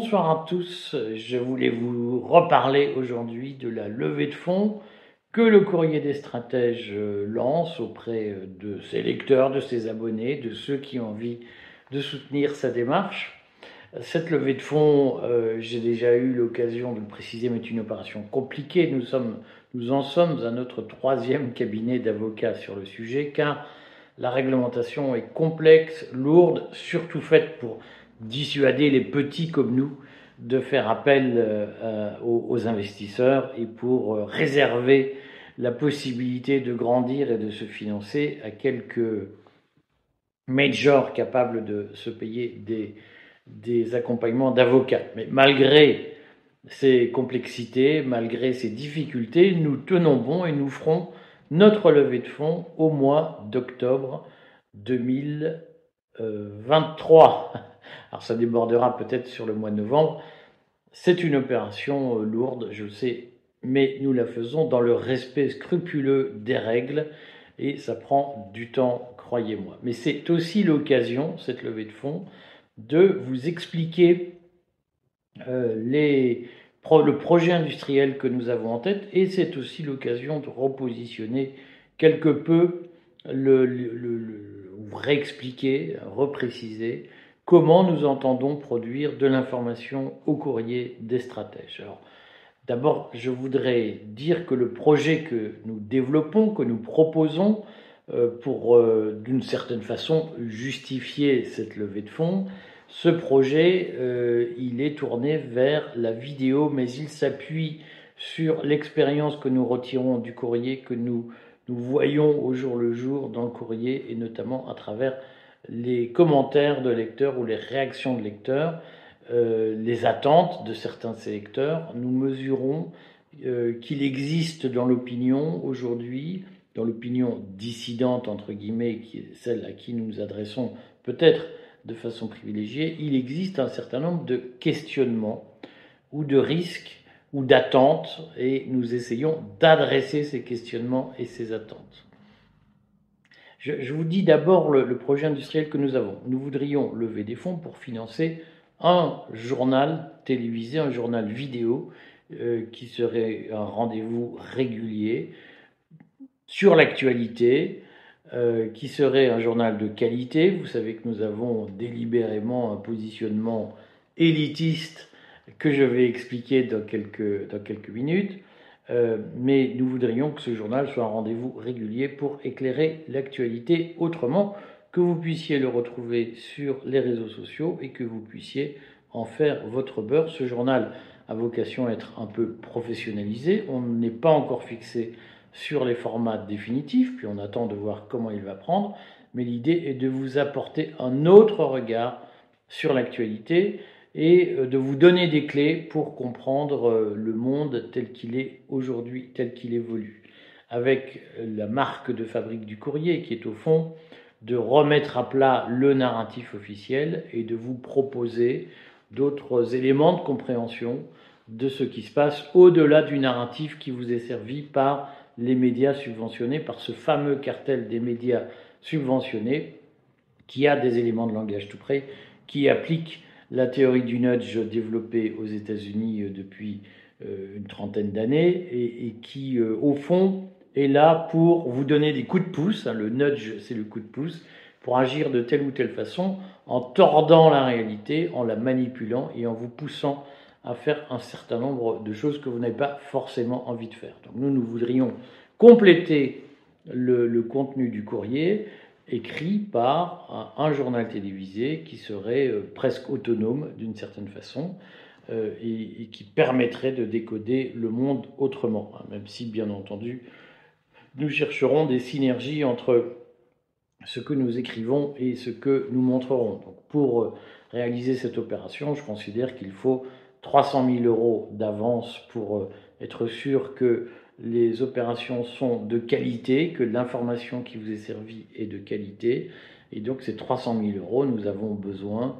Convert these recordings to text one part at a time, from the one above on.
Bonsoir à tous. Je voulais vous reparler aujourd'hui de la levée de fonds que le courrier des stratèges euh, lance auprès euh, de ses lecteurs, de ses abonnés, de ceux qui ont envie de soutenir sa démarche. Cette levée de fonds, euh, j'ai déjà eu l'occasion de le préciser, mais est une opération compliquée. Nous, en sommes à notre troisième cabinet d'avocats sur le sujet, car la réglementation est complexe, lourde, surtout faite pour dissuader les petits comme nous de faire appel euh, aux, investisseurs et pour euh, réserver la possibilité de grandir et de se financer à quelques majors capables de se payer des, accompagnements d'avocats. Mais malgré ces complexités, malgré ces difficultés, nous tenons bon et nous ferons notre levée de fonds au mois d'octobre 2023. Alors ça débordera peut-être sur le mois de novembre. C'est une opération euh, lourde, je le sais, mais nous la faisons dans le respect scrupuleux des règles et ça prend du temps, croyez-moi. Mais c'est aussi l'occasion, cette levée de fonds, de vous expliquer euh, le projet industriel que nous avons en tête et c'est aussi l'occasion de repositionner quelque peu, le, réexpliquer, repréciser comment nous entendons produire de l'information au courrier des stratèges. Alors, d'abord, je voudrais dire que le projet que nous développons, que nous proposons, euh, pour euh, d'une certaine façon justifier cette levée de fonds, ce projet, euh, il est tourné vers la vidéo, mais il s'appuie sur l'expérience que nous retirons du courrier, que nous, nous voyons au jour le jour dans le courrier, et notamment à travers les commentaires de lecteurs ou les réactions de lecteurs, euh, les attentes de certains de ces lecteurs. Nous mesurons euh, qu'il existe dans l'opinion aujourd'hui, dans l'opinion dissidente, entre guillemets, qui est celle à qui nous nous adressons peut-être de façon privilégiée, il existe un certain nombre de questionnements ou de risques ou d'attentes et nous essayons d'adresser ces questionnements et ces attentes. Je, vous dis d'abord le, projet industriel que nous avons. Nous voudrions lever des fonds pour financer un journal télévisé, un journal vidéo euh, qui serait un rendez-vous régulier sur l'actualité, euh, qui serait un journal de qualité. Vous savez que nous avons délibérément un positionnement élitiste que je vais expliquer dans quelques, dans quelques minutes. Euh, mais nous voudrions que ce journal soit un rendez-vous régulier pour éclairer l'actualité autrement, que vous puissiez le retrouver sur les réseaux sociaux et que vous puissiez en faire votre beurre. Ce journal a vocation à être un peu professionnalisé. On n'est pas encore fixé sur les formats définitifs, puis on attend de voir comment il va prendre, mais l'idée est de vous apporter un autre regard sur l'actualité et euh, de vous donner des clés pour comprendre euh, le monde tel qu'il est aujourd'hui, tel qu'il évolue. Avec euh, la marque de fabrique du courrier qui est au fond de remettre à plat le narratif officiel et de vous proposer d'autres éléments de compréhension de ce qui se passe au-delà du narratif qui vous est servi par les médias subventionnés, par ce fameux cartel des médias subventionnés qui a des éléments de langage tout près, qui applique la théorie du nudge développée aux États-Unis euh, depuis euh, une trentaine d'années et, qui, euh, au fond, est là pour vous donner des coups de pouce. Hein, le nudge, c'est le coup de pouce pour agir de telle ou telle façon en tordant la réalité, en la manipulant et en vous poussant à faire un certain nombre de choses que vous n'avez pas forcément envie de faire. Donc nous, nous voudrions compléter le contenu du courrier écrit par un, journal télévisé qui serait euh, presque autonome d'une certaine façon euh, et, qui permettrait de décoder le monde autrement, hein, même si bien entendu nous chercherons des synergies entre ce que nous écrivons et ce que nous montrerons. Pour euh, réaliser cette opération, je considère qu'il faut 300 000 euros d'avance pour être sûr que les opérations sont de qualité, que l'information qui vous est servie est de qualité. Et donc ces 300 000 euros, nous avons besoin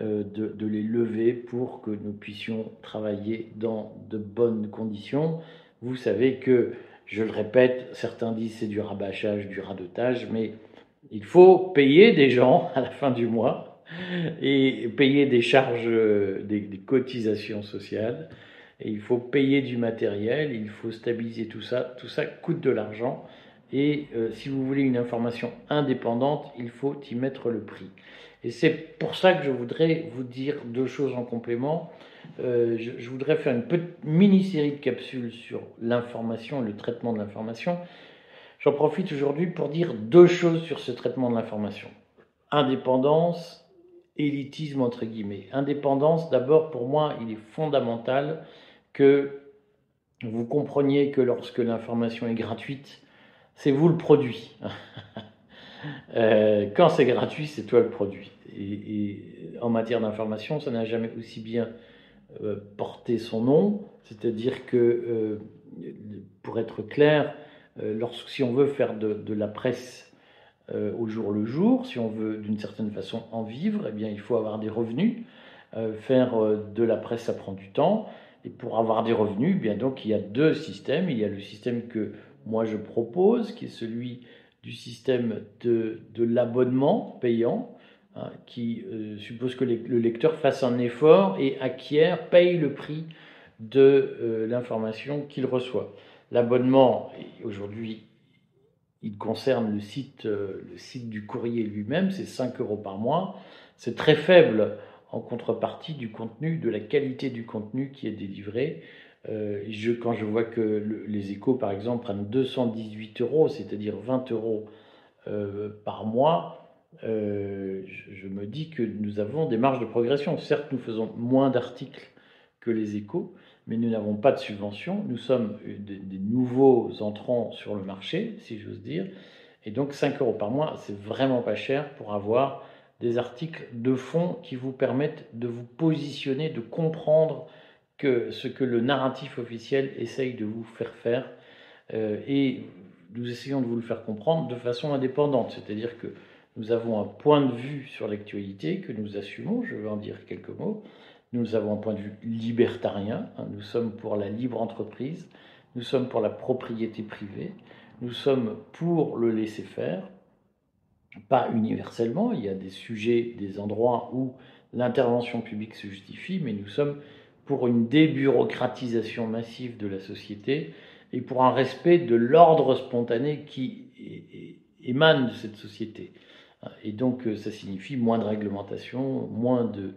euh, de, les lever pour que nous puissions travailler dans de bonnes conditions. Vous savez que, je le répète, certains disent c'est du rabâchage, du radotage, mais il faut payer des gens à la fin du mois. et payer des charges, des, des, cotisations sociales. Et il faut payer du matériel, il faut stabiliser tout ça. Tout ça coûte de l'argent. Et euh, si vous voulez une information indépendante, il faut y mettre le prix. Et c'est pour ça que je voudrais vous dire deux choses en complément. Euh, je, voudrais faire une petite mini-série de capsules sur l'information et le traitement de l'information. J'en profite aujourd'hui pour dire deux choses sur ce traitement de l'information. Indépendance, élitisme entre guillemets. Indépendance, d'abord pour moi, il est fondamental que vous compreniez que lorsque l'information est gratuite, c'est vous le produit. Euh, quand c'est gratuit, c'est toi le produit. Et, en matière d'information, ça n'a jamais aussi bien euh, porté son nom. C'est-à-dire que, euh, pour être clair, lorsque si on veut faire de, la presse au jour le jour, si on veut d'une certaine façon en vivre, eh bien, il faut avoir des revenus. faire de la presse, ça prend du temps. Et pour avoir des revenus, eh bien donc il y a deux systèmes. Il y a le système que moi je propose, qui est celui du système de, de l'abonnement payant, hein, qui euh, suppose que le lecteur fasse un effort et acquiert, paye le prix de euh, l'information qu'il reçoit. L'abonnement, aujourd'hui, il concerne le site, euh, le site du courrier lui-même, c'est 5 euros par mois. C'est très faible en contrepartie du contenu, de la qualité du contenu qui est délivré. Euh, je, quand je vois que les échos, par exemple, prennent 218 euros, c'est-à-dire 20 euros euh, par mois, euh, je, me dis que nous avons des marges de progression. Certes, nous faisons moins d'articles que les échos, mais nous n'avons pas de subvention. Nous sommes des, des, nouveaux entrants sur le marché, si j'ose dire. Et donc 5 euros par mois, c'est vraiment pas cher pour avoir des articles de fond qui vous permettent de vous positionner, de comprendre que ce que le narratif officiel essaye de vous faire faire, euh, et nous essayons de vous le faire comprendre de façon indépendante, c'est-à-dire que nous avons un point de vue sur l'actualité que nous assumons, je vais en dire quelques mots. Nous avons un point de vue libertarien, hein, nous sommes pour la libre entreprise, nous sommes pour la propriété privée, nous sommes pour le laisser faire, pas universellement, il y a des sujets, des endroits où l'intervention publique se justifie, mais nous sommes pour une débureaucratisation massive de la société et pour un respect de l'ordre spontané qui émane de cette société. Et donc ça signifie moins de réglementation, moins de,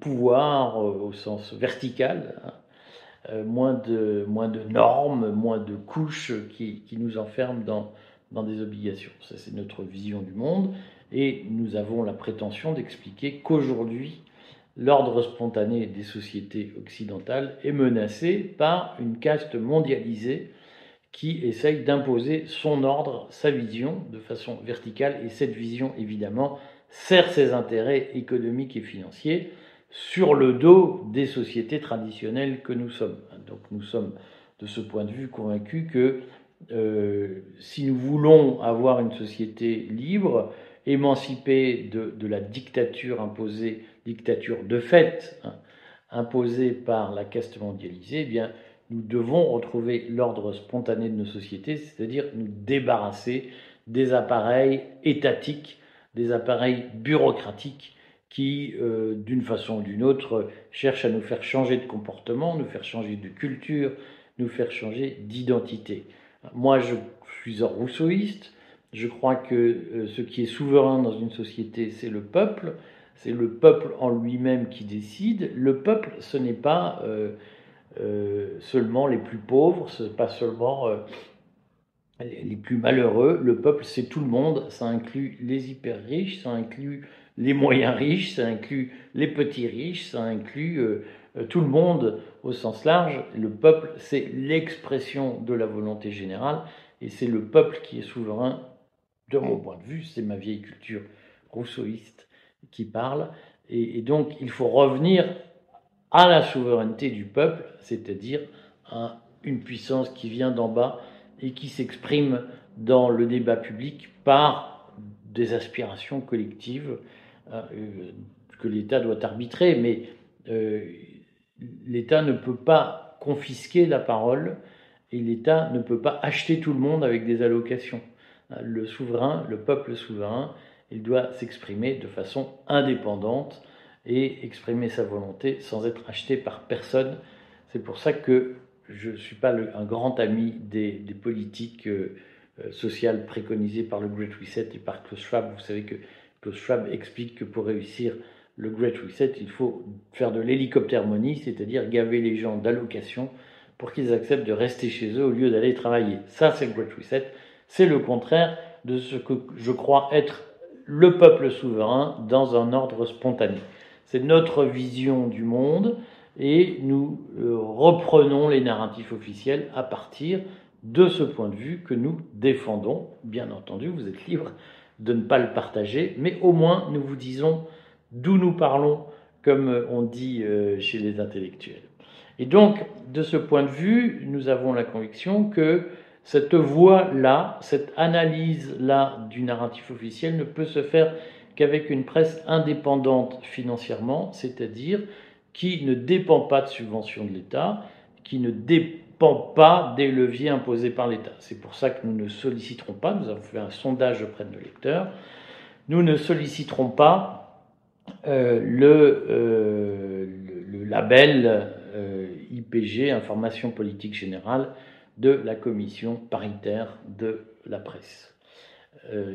pouvoir euh, au sens vertical, hein, euh, moins, de, moins de normes, moins de couches qui, nous enferment dans, dans des obligations. Ça c'est notre vision du monde et nous avons la prétention d'expliquer qu'aujourd'hui l'ordre spontané des sociétés occidentales est menacé par une caste mondialisée qui essaye d'imposer son ordre, sa vision de façon verticale, et cette vision, évidemment, sert ses intérêts économiques et financiers sur le dos des sociétés traditionnelles que nous sommes. Donc nous sommes de ce point de vue convaincus que euh, si nous voulons avoir une société libre, émancipée de, la dictature imposée dictature de fait hein, imposée par la caste mondialisée, eh bien, nous devons retrouver l'ordre spontané de nos sociétés, c'est-à-dire nous débarrasser des appareils étatiques, des appareils bureaucratiques qui, euh, d'une façon ou d'une autre, cherchent à nous faire changer de comportement, nous faire changer de culture, nous faire changer d'identité. Moi, je suis un rousseauiste, je crois que euh, ce qui est souverain dans une société, c'est le peuple, c'est le peuple en lui-même qui décide. Le peuple, ce n'est pas euh, euh, seulement les plus pauvres, ce n'est pas seulement les plus malheureux. Le peuple, c'est tout le monde. Ça inclut les hyper riches, ça inclut les moyens riches, ça inclut les petits riches, ça inclut tout le monde au sens large. Le peuple, c'est l'expression de la volonté générale et c'est le peuple qui est souverain, de mon point de vue, c'est ma vieille culture rousseauiste qui parle. Et, donc, il faut revenir à la souveraineté du peuple, c'est-à-dire à une puissance qui vient d'en bas et qui s'exprime dans le débat public par des aspirations collectives euh, que l'État doit arbitrer. Mais euh, l'État ne peut pas confisquer la parole et l'État ne peut pas acheter tout le monde avec des allocations. Le souverain, le peuple souverain, il doit s'exprimer de façon indépendante et exprimer sa volonté sans être acheté par personne. C'est pour ça que je ne suis pas un grand ami des, politiques euh, euh, sociales préconisées par le Great Reset et par Klaus Schwab. Vous savez que Klaus Schwab explique que pour réussir le Great Reset, il faut faire de l'hélicoptère money, c'est-à-dire gaver les gens d'allocations pour qu'ils acceptent de rester chez eux au lieu d'aller travailler. Ça, c'est le Great Reset. C'est le contraire de ce que je crois être le peuple souverain dans un ordre spontané. C'est notre vision du monde et nous euh, reprenons les narratifs officiels à partir de ce point de vue que nous défendons. Bien entendu, vous êtes libre de ne pas le partager, mais au moins nous vous disons d'où nous parlons, comme on dit euh, chez les intellectuels. Et donc, de ce point de vue, nous avons la conviction que cette voie-là, cette analyse-là du narratif officiel ne peut se faire qu'avec une presse indépendante financièrement, c'est-à-dire qui ne dépend pas de subventions de l'État, qui ne dépend pas des leviers imposés par l'État. C'est pour ça que nous ne solliciterons pas, nous avons fait un sondage auprès de nos lecteurs, nous ne solliciterons pas euh, euh, le, label euh, IPG, Information politique générale, de la commission paritaire de la presse.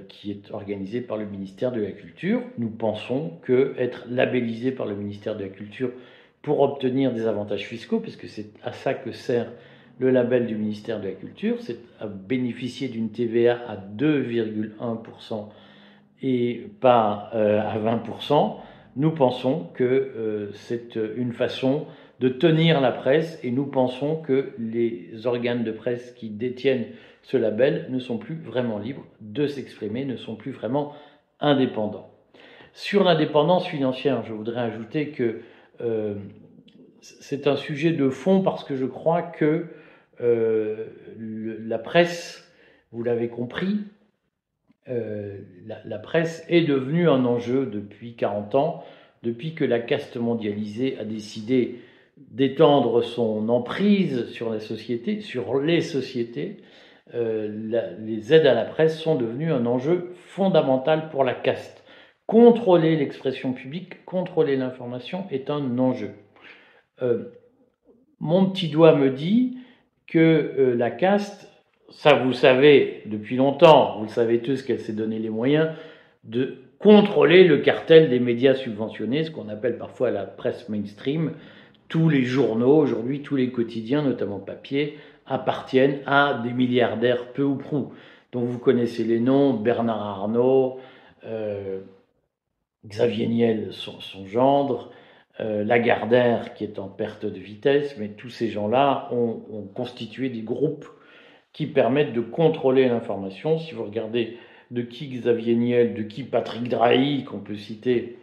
Qui est organisé par le ministère de la Culture. Nous pensons que être labellisé par le ministère de la Culture pour obtenir des avantages fiscaux, parce que c'est à ça que sert le label du ministère de la Culture, c'est à bénéficier d'une TVA à 2,1% et pas à 20%. Nous pensons que euh, c'est une façon de tenir la presse et nous pensons que les organes de presse qui détiennent ce label ne sont plus vraiment libres de s'exprimer, ne sont plus vraiment indépendants. Sur l'indépendance financière, je voudrais ajouter que euh, c'est un sujet de fond parce que je crois que euh, la presse, vous l'avez compris, euh, la, presse est devenue un enjeu depuis 40 ans, depuis que la caste mondialisée a décidé d'étendre son emprise sur la société, sur les sociétés, euh, les aides à la presse sont devenues un enjeu fondamental pour la caste. Contrôler l'expression publique, contrôler l'information est un enjeu. Euh, mon petit doigt me dit que la caste, ça vous savez depuis longtemps, vous le savez tous qu'elle s'est donné les moyens de contrôler le cartel des médias subventionnés, ce qu'on appelle parfois la presse mainstream. Tous les journaux, aujourd'hui tous les quotidiens, notamment papier, appartiennent à des milliardaires peu ou prou, dont vous connaissez les noms, Bernard Arnault, euh, Xavier Niel, son, gendre, euh, Lagardère qui est en perte de vitesse, mais tous ces gens-là ont, constitué des groupes qui permettent de contrôler l'information. Si vous regardez de qui Xavier Niel, de qui Patrick Drahi, qu'on peut citer,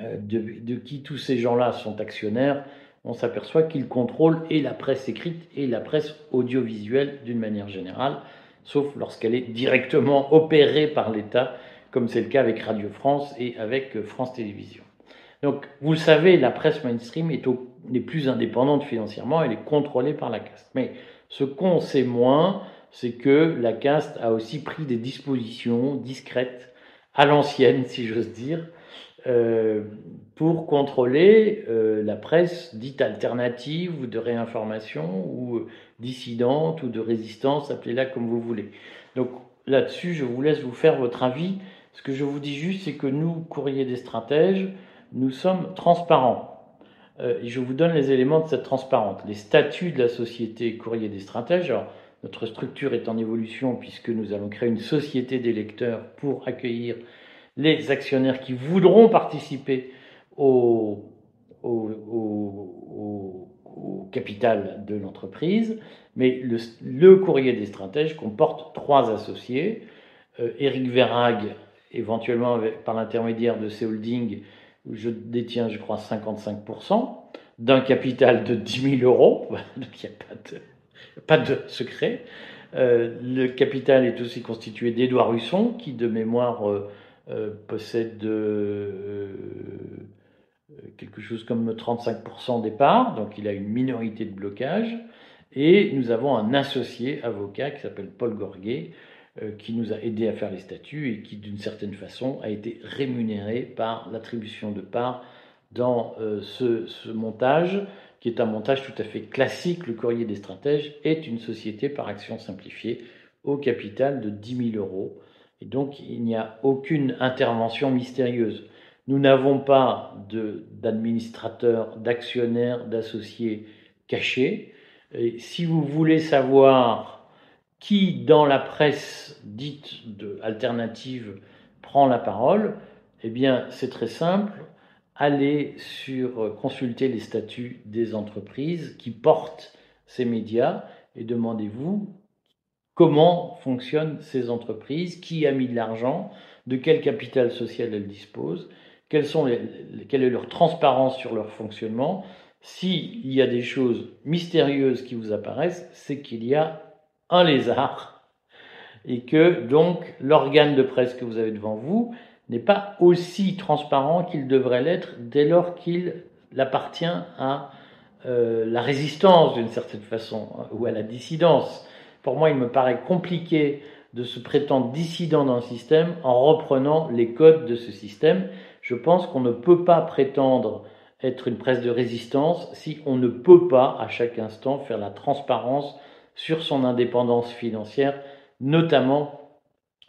euh, de, qui tous ces gens-là sont actionnaires, on s'aperçoit qu'il contrôle et la presse écrite et la presse audiovisuelle d'une manière générale, sauf lorsqu'elle est directement opérée par l'État, comme c'est le cas avec Radio France et avec France Télévisions. Donc, vous le savez, la presse mainstream est, plus indépendante financièrement, elle est contrôlée par la caste. Mais ce qu'on sait moins, c'est que la caste a aussi pris des dispositions discrètes, à l'ancienne, si j'ose dire, euh, pour contrôler euh, la presse dite alternative ou de réinformation ou euh, dissidente ou de résistance, appelez-la comme vous voulez. Donc là-dessus, je vous laisse vous faire votre avis. Ce que je vous dis juste, c'est que nous, courrier des stratèges, nous sommes transparents. Et je vous donne les éléments de cette transparence. Les statuts de la société courrier des stratèges. Alors, notre structure est en évolution puisque nous allons créer une société d'électeurs pour accueillir les actionnaires qui voudront participer au, capital de l'entreprise, mais le, courrier des stratèges comporte trois associés. Euh, Eric Verrag, éventuellement par l'intermédiaire de ces holdings, je détiens, je crois, 55%, d'un capital de 10 000 euros, donc il n'y a pas de, secret. Euh, le capital est aussi constitué d'Édouard Husson, qui de mémoire euh, euh, possède quelque chose comme 35% des parts, donc il a une minorité de blocage. Et nous avons un associé avocat qui s'appelle Paul Gorguet, qui nous a aidé à faire les statuts et qui, d'une certaine façon, a été rémunéré par l'attribution de parts dans euh, ce, ce, montage, qui est un montage tout à fait classique. Le Courrier des stratèges est une société par action simplifiée au capital de 10 000 euros. Et donc, il n'y a aucune intervention mystérieuse. Nous n'avons pas d'administrateurs, d'actionnaires, d'associés cachés. Et si vous voulez savoir qui, dans la presse dite de alternative, prend la parole, eh bien, c'est très simple. Allez sur consulter les statuts des entreprises qui portent ces médias et demandez-vous comment fonctionnent ces entreprises, qui a mis de l'argent, de quel capital social elles disposent, quelle est leur transparence sur leur fonctionnement. S'il y a des choses mystérieuses qui vous apparaissent, c'est qu'il y a un lézard et que donc l'organe de presse que vous avez devant vous n'est pas aussi transparent qu'il devrait l'être dès lors qu'il appartient à euh, la résistance d'une certaine façon ou à la dissidence. Pour moi, il me paraît compliqué de se prétendre dissident d'un système en reprenant les codes de ce système. Je pense qu'on ne peut pas prétendre être une presse de résistance si on ne peut pas à chaque instant faire la transparence sur son indépendance financière, notamment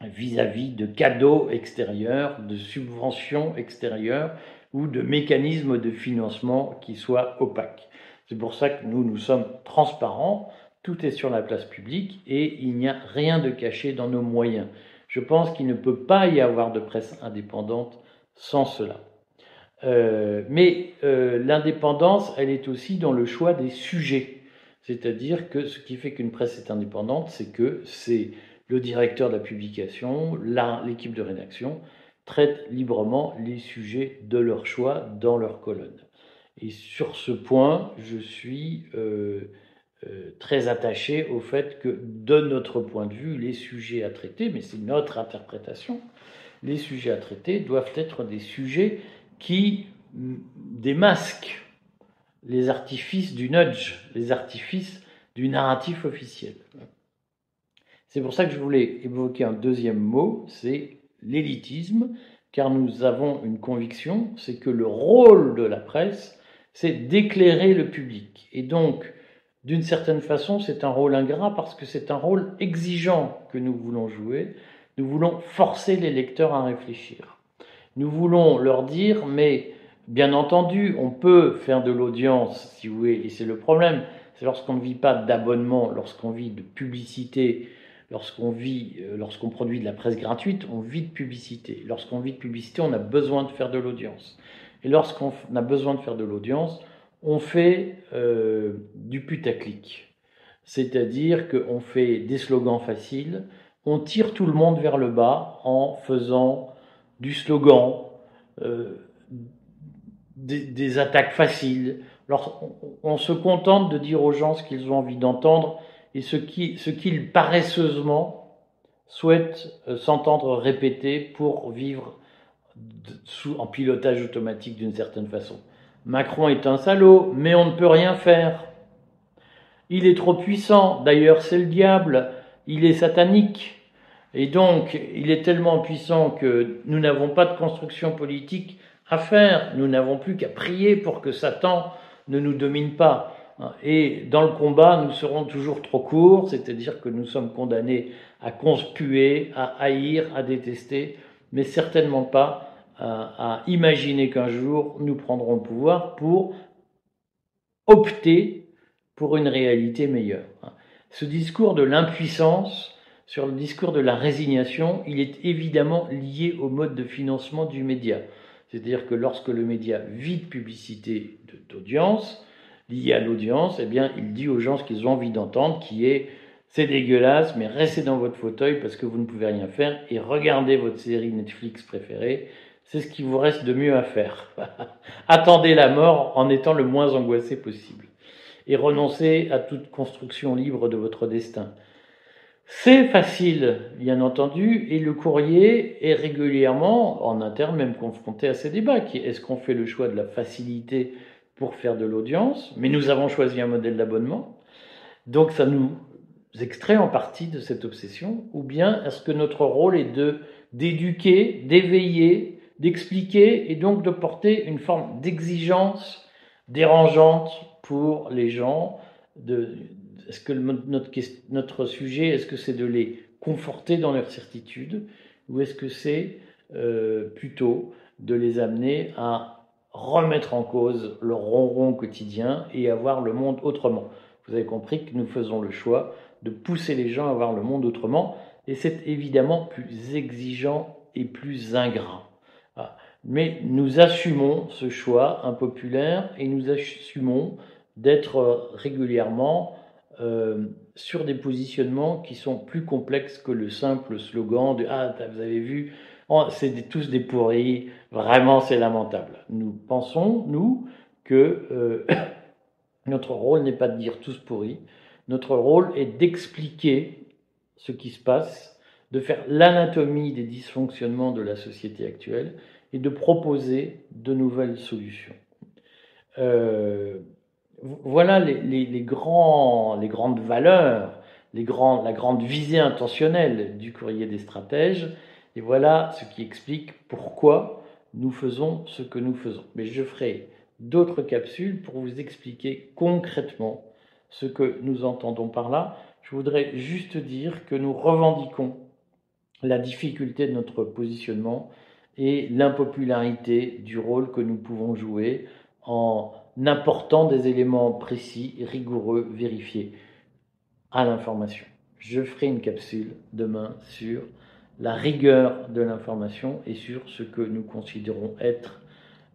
vis-à-vis de cadeaux extérieurs, de subventions extérieures ou de mécanismes de financement qui soient opaques. C'est pour ça que nous, nous sommes transparents, tout est sur la place publique et il n'y a rien de caché dans nos moyens. Je pense qu'il ne peut pas y avoir de presse indépendante sans cela. Euh, mais euh, l'indépendance, elle est aussi dans le choix des sujets. C'est-à-dire que ce qui fait qu'une presse est indépendante, c'est que c'est le directeur de la publication, l'équipe de rédaction, traite librement les sujets de leur choix dans leur colonne. Et sur ce point, je suis euh, euh, très attaché au fait que, de notre point de vue, les sujets à traiter, mais c'est notre interprétation, les sujets à traiter doivent être des sujets qui démasquent les artifices du nudge, les artifices du narratif officiel. C'est pour ça que je voulais évoquer un deuxième mot, c'est l'élitisme, car nous avons une conviction, c'est que le rôle de la presse, c'est d'éclairer le public. Et donc, d'une certaine façon, c'est un rôle ingrat parce que c'est un rôle exigeant que nous voulons jouer. Nous voulons forcer les lecteurs à réfléchir. Nous voulons leur dire, mais bien entendu, on peut faire de l'audience, si vous voulez, et c'est le problème, c'est lorsqu'on ne vit pas d'abonnement, lorsqu'on vit de publicité, lorsqu'on vit, euh, lorsqu'on produit de la presse gratuite, on vit de publicité. Lorsqu'on vit de publicité, on a besoin de faire de l'audience. Et lorsqu'on a besoin de faire de l'audience, on fait euh, du putaclic. C'est-à-dire qu'on fait des slogans faciles, on tire tout le monde vers le bas en faisant du slogan, euh, des, attaques faciles. Alors, on, se contente de dire aux gens ce qu'ils ont envie d'entendre et ce qu'ils ce paresseusement souhaitent euh, s'entendre répéter pour vivre sous, en pilotage automatique d'une certaine façon. Macron est un salaud, mais on ne peut rien faire. Il est trop puissant, d'ailleurs c'est le diable, il est satanique. Et donc, il est tellement puissant que nous n'avons pas de construction politique à faire, nous n'avons plus qu'à prier pour que Satan ne nous domine pas. Et dans le combat, nous serons toujours trop courts, c'est-à-dire que nous sommes condamnés à conspuer, à haïr, à détester, mais certainement pas à, imaginer qu'un jour nous prendrons le pouvoir pour opter pour une réalité meilleure. Ce discours de l'impuissance, sur le discours de la résignation, il est évidemment lié au mode de financement du média. C'est-à-dire que lorsque le média vit de publicité d'audience, lié à l'audience, eh bien, il dit aux gens ce qu'ils ont envie d'entendre, qui est c'est dégueulasse, mais restez dans votre fauteuil parce que vous ne pouvez rien faire et regardez votre série Netflix préférée c'est ce qui vous reste de mieux à faire. Attendez la mort en étant le moins angoissé possible. Et renoncez à toute construction libre de votre destin. C'est facile, bien entendu, et le courrier est régulièrement, en interne, même confronté à ces débats. Est-ce qu'on fait le choix de la facilité pour faire de l'audience? Mais nous avons choisi un modèle d'abonnement. Donc ça nous extraits en partie de cette obsession Ou bien est-ce que notre rôle est de d'éduquer, d'éveiller, d'expliquer et donc de porter une forme d'exigence dérangeante pour les gens de, Est-ce que notre, sujet, est-ce que c'est de les conforter dans leur certitude ou est-ce que c'est euh, plutôt de les amener à remettre en cause leur ronron quotidien et à voir le monde autrement? Vous avez compris que nous faisons le choix de pousser les gens à voir le monde autrement et c'est évidemment plus exigeant et plus ingrat. Ah. Mais nous assumons ce choix impopulaire et nous assumons d'être régulièrement euh, sur des positionnements qui sont plus complexes que le simple slogan de Ah, vous avez vu, oh, c'est tous des pourris, vraiment c'est lamentable. Nous pensons, nous, que euh, notre rôle n'est pas de dire tous pourris, notre rôle est d'expliquer ce qui se passe, de faire l'anatomie des dysfonctionnements de la société actuelle et de proposer de nouvelles solutions. Euh, voilà les, grandes valeurs, la grande visée intentionnelle du courrier des stratèges, et voilà ce qui explique pourquoi nous faisons ce que nous faisons. Mais je ferai d'autres capsules pour vous expliquer concrètement ce que nous entendons par là. Je voudrais juste dire que nous revendiquons la difficulté de notre positionnement et l'impopularité du rôle que nous pouvons jouer en apportant des éléments précis, rigoureux, vérifiés à l'information. Je ferai une capsule demain sur la rigueur de l'information et sur ce que nous considérons être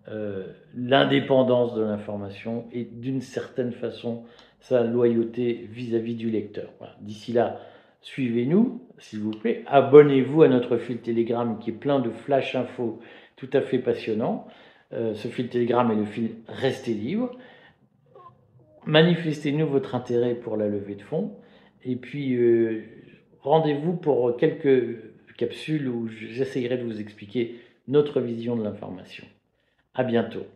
euh, l'indépendance de l'information et d'une certaine façon sa loyauté vis-à-vis du lecteur. D'ici là, suivez-nous, s'il vous plaît. Abonnez-vous à notre fil Telegram qui est plein de flash infos tout à fait passionnants. Euh, ce fil Telegram est le fil Restez libre. Manifestez-nous votre intérêt pour la levée de fonds. Et puis, euh, rendez-vous pour quelques capsules où j'essayerai de vous expliquer notre vision de l'information. À bientôt.